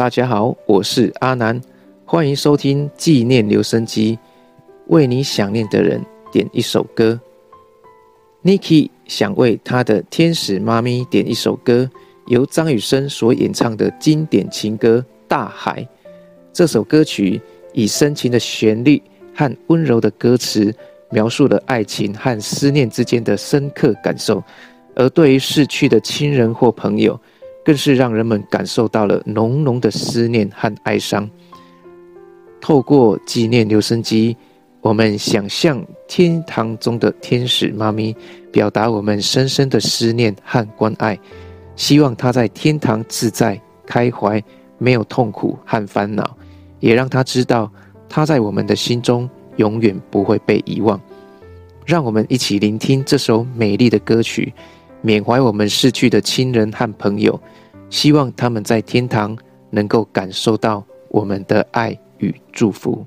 大家好，我是阿南，欢迎收听纪念留声机，为你想念的人点一首歌。Niki 想为他的天使妈咪点一首歌，由张雨生所演唱的经典情歌《大海》。这首歌曲以深情的旋律和温柔的歌词，描述了爱情和思念之间的深刻感受，而对于逝去的亲人或朋友。更是让人们感受到了浓浓的思念和哀伤。透过纪念留声机，我们想象天堂中的天使妈咪，表达我们深深的思念和关爱，希望她在天堂自在开怀，没有痛苦和烦恼，也让她知道她在我们的心中永远不会被遗忘。让我们一起聆听这首美丽的歌曲。缅怀我们逝去的亲人和朋友，希望他们在天堂能够感受到我们的爱与祝福。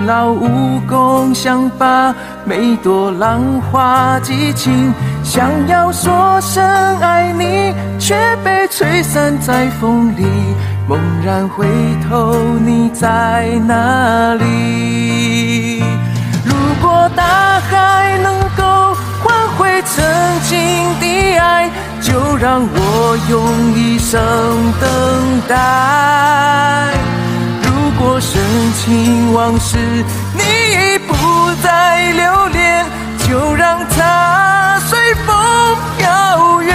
徒劳无功，想把每朵浪花记清，想要说声爱你，却被吹散在风里。猛然回头，你在哪里？如果大海能够换回曾经的爱，就让我用一生等待。过深情往事，你已不再留恋，就让它随风飘远。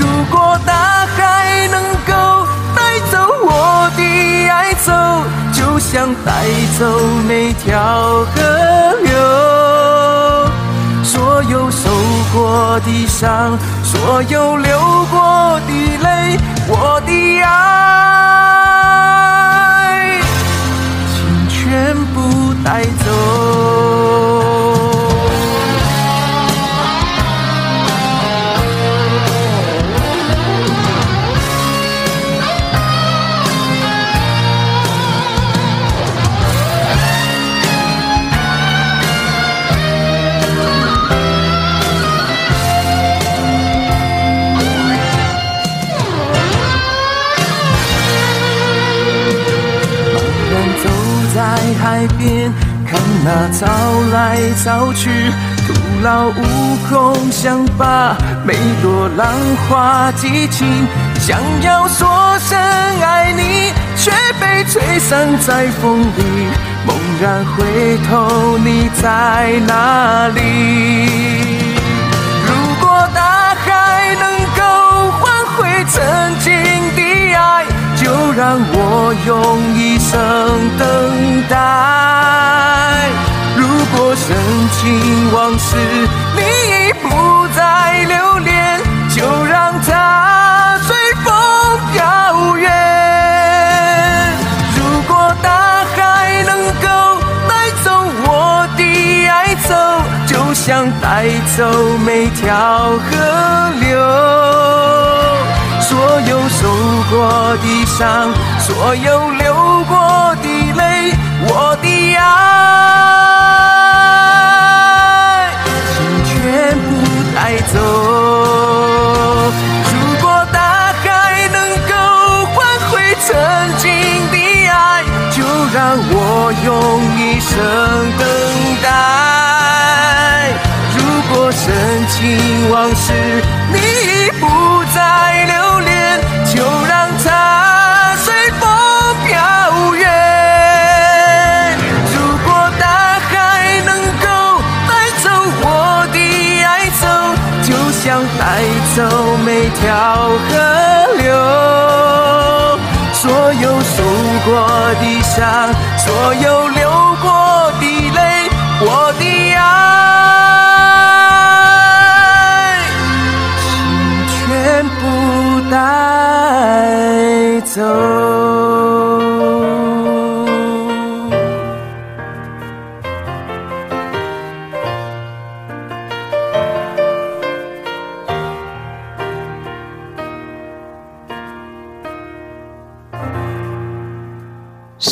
如果大海能够带走我的爱，走，就像带走。每条河流。所有受过的伤，所有流过的泪，我在海边看那潮来潮去，徒劳无功，想把每朵浪花记清，想要说声爱你，却被吹散在风里。猛然回头，你在哪里？我用一生等待。如果深情往事你已不再留恋，就让它随风飘远。如果大海能够带走我的哀愁就像带走每条河流。受过的伤，所有流过的泪，我的爱，请全部带走。如果大海能够换回曾经的爱，就让我用一生等待。如果深情往事每条河流，所有受过的伤，所有流过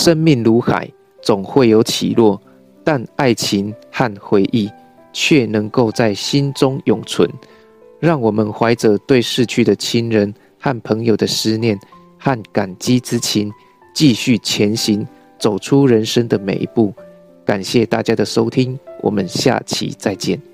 生命如海，总会有起落，但爱情和回忆却能够在心中永存。让我们怀着对逝去的亲人和朋友的思念和感激之情，继续前行，走出人生的每一步。感谢大家的收听，我们下期再见。